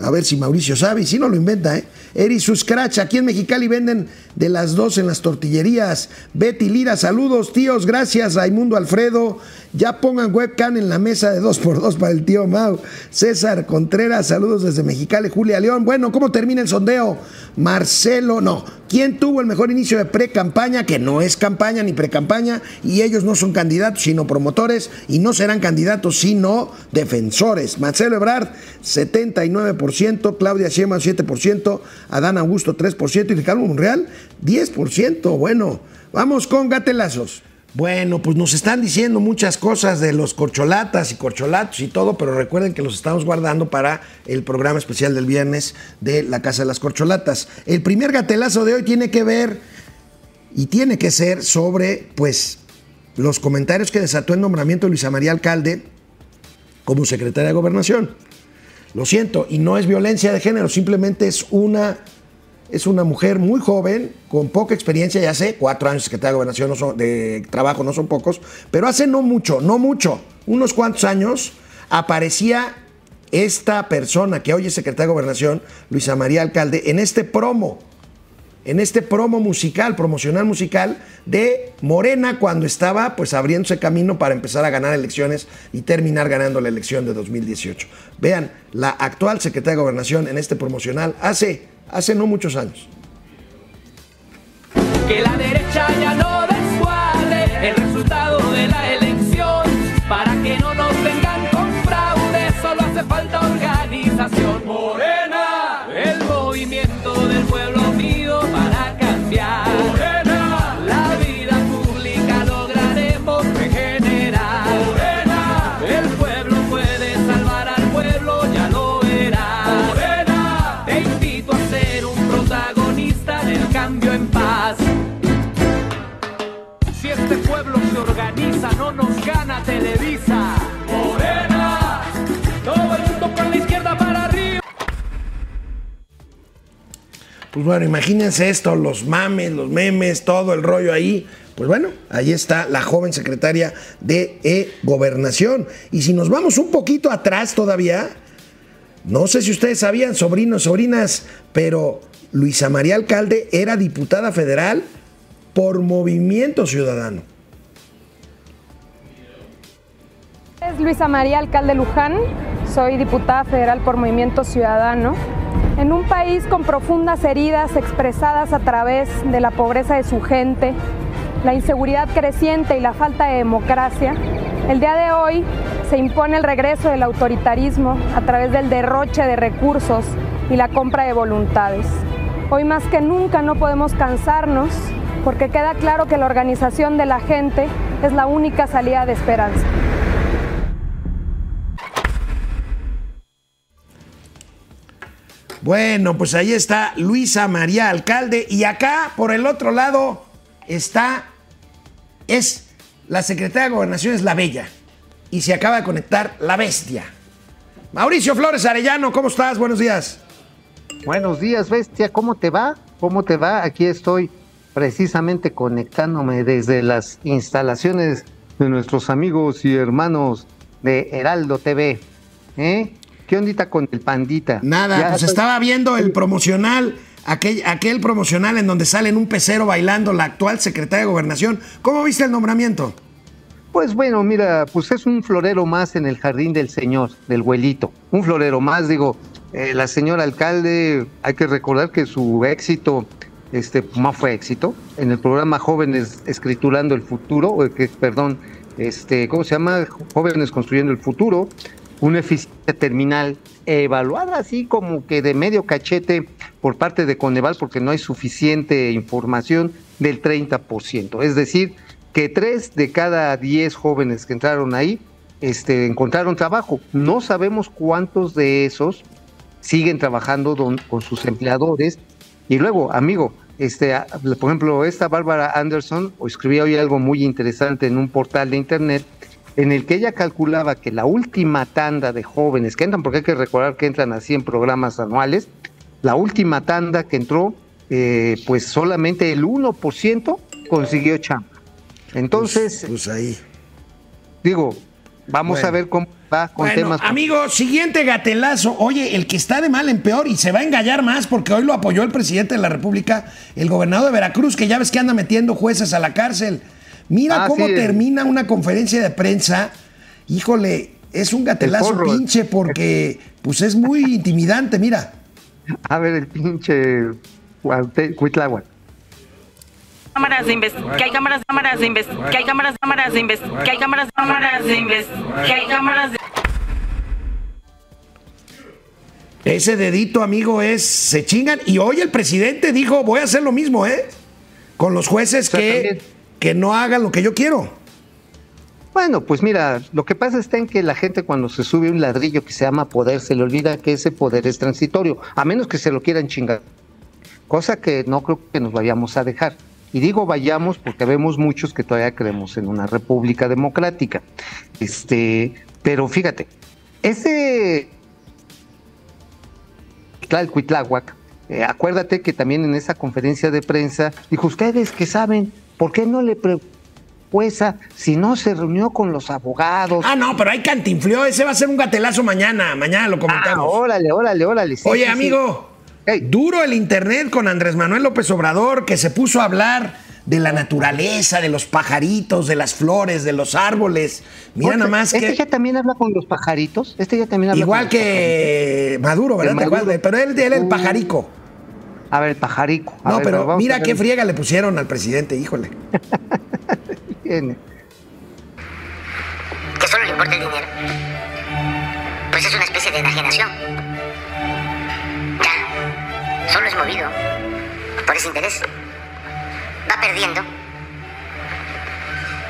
A ver si Mauricio sabe, y si no lo inventa, ¿eh? Eri Suscrach, aquí en Mexicali venden de las dos en las tortillerías. Betty Lira, saludos, tíos, gracias. Raimundo Alfredo, ya pongan webcam en la mesa de dos por dos para el tío Mau. César Contreras, saludos desde Mexicali. Julia León, bueno, ¿cómo termina el sondeo? Marcelo, no. ¿Quién tuvo el mejor inicio de pre-campaña? Que no es campaña ni pre-campaña, y ellos no son candidatos, sino promotores, y no serán candidatos, sino defensores. Marcelo Ebrard, 79%, Claudia Sheinbaum, 7%, Adán Augusto, 3%, y Ricardo Monreal, 10%. Bueno, vamos con gatelazos. Bueno, pues nos están diciendo muchas cosas de los corcholatas y corcholatos y todo, pero recuerden que los estamos guardando para el programa especial del viernes de la Casa de las Corcholatas. El primer gatelazo de hoy tiene que ver y tiene que ser sobre, pues, los comentarios que desató el nombramiento de Luisa María Alcalde como secretaria de Gobernación. Lo siento, y no es violencia de género, simplemente es una, es una mujer muy joven, con poca experiencia, ya sé, cuatro años de secretaria de Gobernación no son- de trabajo no son pocos, pero hace no mucho, no mucho, unos cuantos años, aparecía esta persona que hoy es secretaria de Gobernación, Luisa María Alcalde, en este promo en este promo musical, promocional musical de Morena cuando estaba pues abriéndose camino para empezar a ganar elecciones y terminar ganando la elección de 2018. Vean, la actual secretaria de Gobernación en este promocional hace, hace no muchos años. que la derecha ya no descuadre el resultado de la elección para que no nos vengan con fraude solo hace falta organización morena cambiar Pues bueno, imagínense esto, los mames, los memes, todo el rollo ahí. Pues bueno, ahí está la joven secretaria de eh, Gobernación. Y si nos vamos un poquito atrás todavía, no sé si ustedes sabían, sobrinos, sobrinas, pero Luisa María Alcalde era diputada federal por Movimiento Ciudadano. Es Luisa María Alcalde Luján, soy diputada federal por Movimiento Ciudadano. En un país con profundas heridas expresadas a través de la pobreza de su gente, la inseguridad creciente y la falta de democracia, el día de hoy se impone el regreso del autoritarismo a través del derroche de recursos y la compra de voluntades. Hoy más que nunca no podemos cansarnos porque queda claro que la organización de la gente es la única salida de esperanza. Bueno, pues ahí está Luisa María Alcalde y acá por el otro lado está es la secretaria de Gobernación es la Bella y se acaba de conectar la Bestia. Mauricio Flores Arellano, ¿cómo estás? Buenos días. Buenos días, bestia. ¿Cómo te va? ¿Cómo te va? Aquí estoy precisamente conectándome desde las instalaciones de nuestros amigos y hermanos de Heraldo TV. ¿Eh? ¿Qué ondita con el pandita? Nada, Ya pues estoy- estaba viendo el promocional, aquel, aquel promocional en donde sale en un pecero bailando la actual secretaria de Gobernación. ¿Cómo viste el nombramiento? Pues bueno, mira, pues es un florero más en el jardín del señor, del abuelito. Un florero más, digo, eh, la señora alcalde, hay que recordar que su éxito, este, no fue éxito, en el programa Jóvenes Escriturando el Futuro, eh, que, perdón, este, ¿cómo se llama? Jóvenes Construyendo el Futuro, una eficiencia terminal evaluada así como que de medio cachete por parte de Coneval porque no hay suficiente información del 30%. Es decir, que tres de cada diez jóvenes que entraron ahí este, encontraron trabajo. No sabemos cuántos de esos siguen trabajando con sus empleadores. Y luego, amigo, este, por ejemplo, esta Bárbara Anderson escribía hoy algo muy interesante en un portal de internet en el que ella calculaba que la última tanda de jóvenes que entran, porque hay que recordar que entran así en programas anuales, la última tanda que entró, eh, pues solamente el 1% consiguió chamba. Entonces, Pues ahí. digo, vamos Bueno. a ver cómo va con Bueno, temas. amigo, siguiente gatelazo. Oye, el que está de mal en peor y se va a engallar más porque hoy lo apoyó el presidente de la República, el gobernador de Veracruz, que ya ves que anda metiendo jueces a la cárcel. Mira Ah, cómo sí, el- termina una conferencia de prensa. Híjole, es un gatelazo pinche porque pues es muy intimidante, mira. A ver, el pinche Cuitláhuac. cámaras de invest que hay cámaras cámaras de invest que hay cámaras cámaras de invest que hay cámaras cámaras de invest que hay cámaras de Ese dedito, amigo, es se chingan. Y hoy el presidente dijo, voy a hacer lo mismo, ¿eh? Con los jueces sea, que, también. Que no hagan lo que yo quiero. Bueno, pues mira, lo que pasa está en que la gente cuando se sube un ladrillo que se llama poder, se le olvida que ese poder es transitorio, a menos que se lo quieran chingar. Cosa que no creo que nos vayamos a dejar. Y digo vayamos porque vemos muchos que todavía creemos en una república democrática. Este, pero fíjate, ese Cuitláhuac, eh, acuérdate que también en esa conferencia de prensa dijo, ustedes que saben, ¿por qué no le prepuesa si no se reunió con los abogados? Ah, no, pero hay cantinfló. Ese va a ser un gatelazo mañana. Mañana lo Ah, comentamos. órale, órale, órale. sí, Oye, sí, amigo, duro el internet con Andrés Manuel López Obrador, que se puso a hablar de la naturaleza, de los pajaritos, de las flores, de los árboles. Mira Oye, nada más Este que. ya también habla con los pajaritos. Este ya también habla Igual con los que Maduro, ¿verdad? Maduro. Pero él, él el Uh, pajarico. A ver, el pajarico. A No, ver, pero vamos mira qué friega le pusieron al presidente, híjole. Tiene. que solo le importa el dinero, pues es una especie de enajenación. Ya, solo es movido por ese interés. Va perdiendo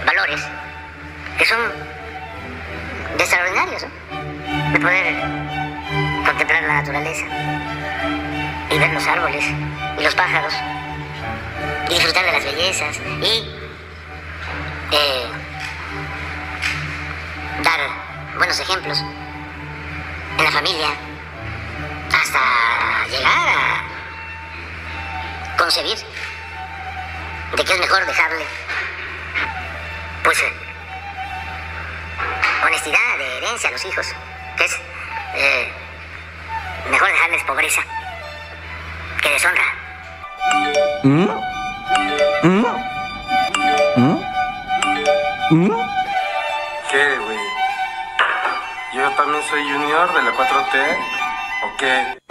valores que son extraordinarios, ¿no? De poder contemplar la naturaleza y ver los árboles y los pájaros y disfrutar de las bellezas y eh, dar buenos ejemplos en la familia, hasta llegar a concebir de que es mejor dejarle, pues, honestidad de herencia a los hijos, que es eh, mejor dejarles pobreza que deshonra. ¿Qué, güey? ¿Yo también soy junior de la 4T? ¿O qué?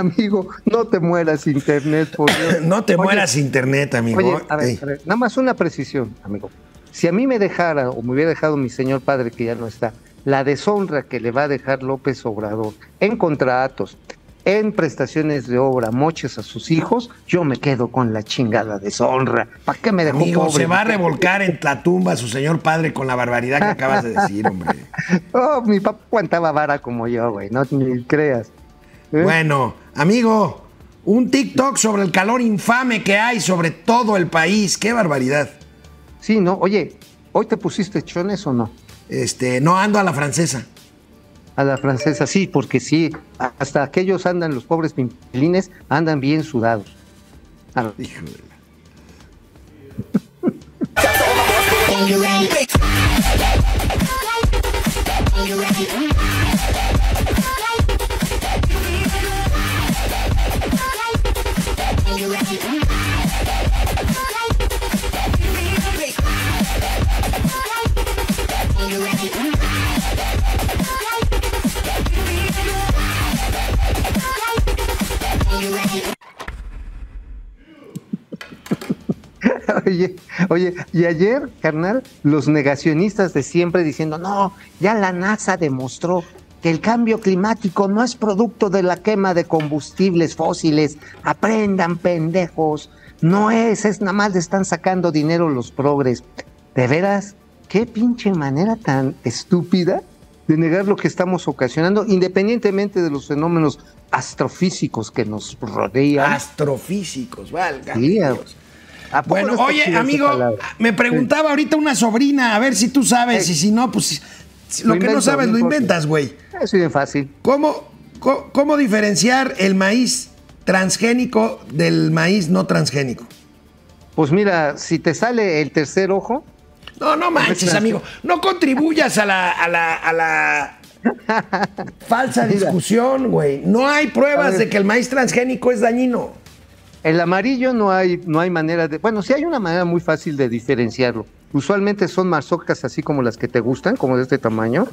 Amigo, no te mueras internet, por Dios. No te Oye, mueras internet, amigo. Oye, a ver, a ver, nada más una precisión, amigo. Si a mí me dejara, o me hubiera dejado mi señor padre que ya no está, la deshonra que le va a dejar López Obrador en contratos, en prestaciones de obra, moches a sus hijos, yo me quedo con la chingada deshonra. ¿Para qué me dejó Amigo, pobre? se va a revolcar en la tumba su señor padre con la barbaridad que acabas de decir, hombre. Oh, mi papá aguantaba vara como yo, güey, no ni creas. ¿Eh? Bueno, amigo, un TikTok sobre el calor infame que hay sobre todo el país. ¡Qué barbaridad! Sí, no, oye, ¿hoy te pusiste chones o no? Este, no ando a la francesa. A la francesa, sí, porque sí, hasta aquellos andan, los pobres pimpilines, andan bien sudados. Ah, Oye, oye, y ayer, carnal, los negacionistas de siempre diciendo, no, ya la NASA demostró que el cambio climático no es producto de la quema de combustibles fósiles. Aprendan, pendejos. No es, es nada más le están sacando dinero los progres. De veras, qué pinche manera tan estúpida de negar lo que estamos ocasionando, independientemente de los fenómenos astrofísicos que nos rodean. Astrofísicos, valga. Sí, Dios. ¿A poco no Bueno, oye, amigo, me preguntaba ahorita una sobrina, a ver si tú sabes, Eh, y si no, pues lo, que no sabes lo inventas, güey. Es bien fácil. ¿Cómo, co- cómo diferenciar el maíz transgénico del maíz no transgénico? Pues mira, si te sale el tercer ojo, No, no manches, Pues, amigo. No contribuyas a la, a la, a la falsa discusión, güey. No hay pruebas de que el maíz transgénico es dañino. El amarillo no hay, no hay manera de. Bueno, sí hay una manera muy fácil de diferenciarlo. Usualmente son mazorcas así como las que te gustan, como de este tamaño.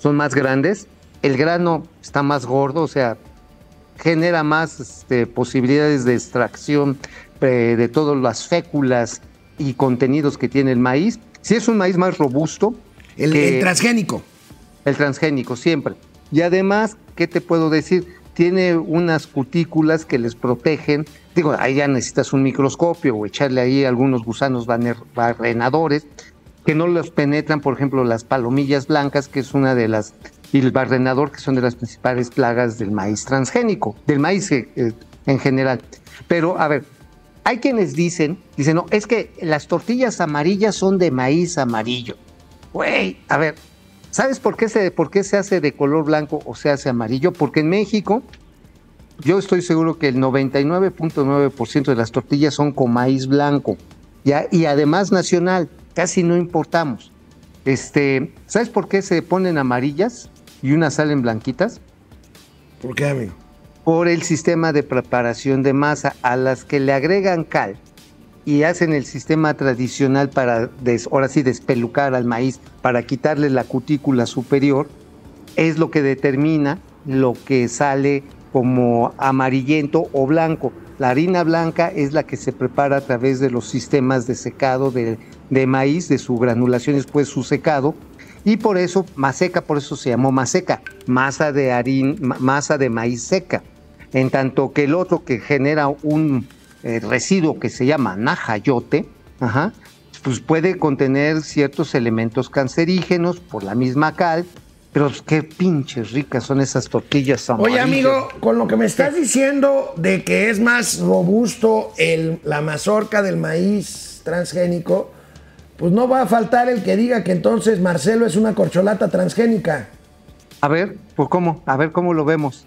Son más grandes. El grano está más gordo, o sea, genera más este, posibilidades de extracción eh, de todas las féculas y contenidos que tiene el maíz. Si es un maíz más robusto, El, que- el transgénico. el transgénico, siempre. Y además, ¿qué te puedo decir? Tiene unas cutículas que les protegen. Digo, ahí ya necesitas un microscopio o echarle ahí algunos gusanos barrenadores que no los penetran, por ejemplo, las palomillas blancas, que es una de las, y el barrenador, que son de las principales plagas del maíz transgénico, del maíz eh, eh, en general. Pero, a ver, hay quienes dicen, dicen, no, es que las tortillas amarillas son de maíz amarillo. Güey, a ver, ¿sabes por qué, se, por qué se hace de color blanco o se hace amarillo? Porque en México, yo estoy seguro que el 99.9% de las tortillas son con maíz blanco. ¿ya? Y además nacional, casi no importamos. Este, ¿Sabes por qué se ponen amarillas y unas salen blanquitas? ¿Por qué, amigo? por el sistema de preparación de masa a las que le agregan cal y hacen el sistema tradicional para, des- ahora sí, despelucar al maíz para quitarle la cutícula superior, es lo que determina lo que sale como amarillento o blanco. La harina blanca es la que se prepara a través de los sistemas de secado de, de maíz, de su granulación después su secado, y por eso maseca, por eso se llamó maseca, masa de harina, masa de maíz seca. En tanto que el otro que genera un eh, residuo que se llama najayote, ajá, pues puede contener ciertos elementos cancerígenos por la misma cal Pero pues, qué pinches ricas son esas tortillas Oye, amarillas. amigo, con lo que me estás diciendo de que es más robusto el, la mazorca del maíz transgénico, pues no va a faltar el que diga que entonces Marcelo es una corcholata transgénica. A ver, pues cómo, a ver cómo lo vemos.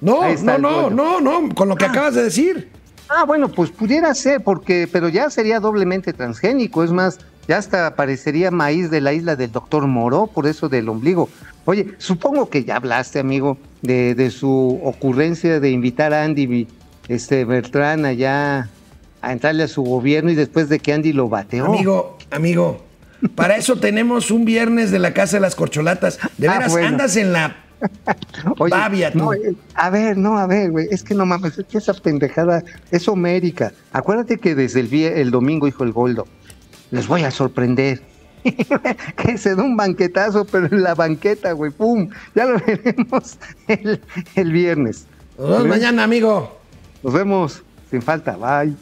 No, no, no, no, no, con lo que acabas de decir. Ah, bueno, pues pudiera ser, porque, pero ya sería doblemente transgénico, es más, ya hasta parecería maíz de la isla del doctor Moró, por eso del ombligo. Oye, supongo que ya hablaste, amigo, de, de su ocurrencia de invitar a Andy este, Bertrán allá a entrarle a su gobierno y después de que Andy lo bateó. Amigo, amigo, para eso tenemos un viernes de la Casa de las Corcholatas. De Ah, veras, bueno. andas en la Oye, babia tú. no, eh, a ver, no, a ver, güey, es que no mames, es que esa pendejada es homérica. Acuérdate que desde el, el domingo dijo el Goldo, les voy a sorprender. que se da un banquetazo, pero en la banqueta, güey, pum, ya lo veremos el, el viernes. Nos vemos mañana, amigo. Nos vemos, sin falta, bye.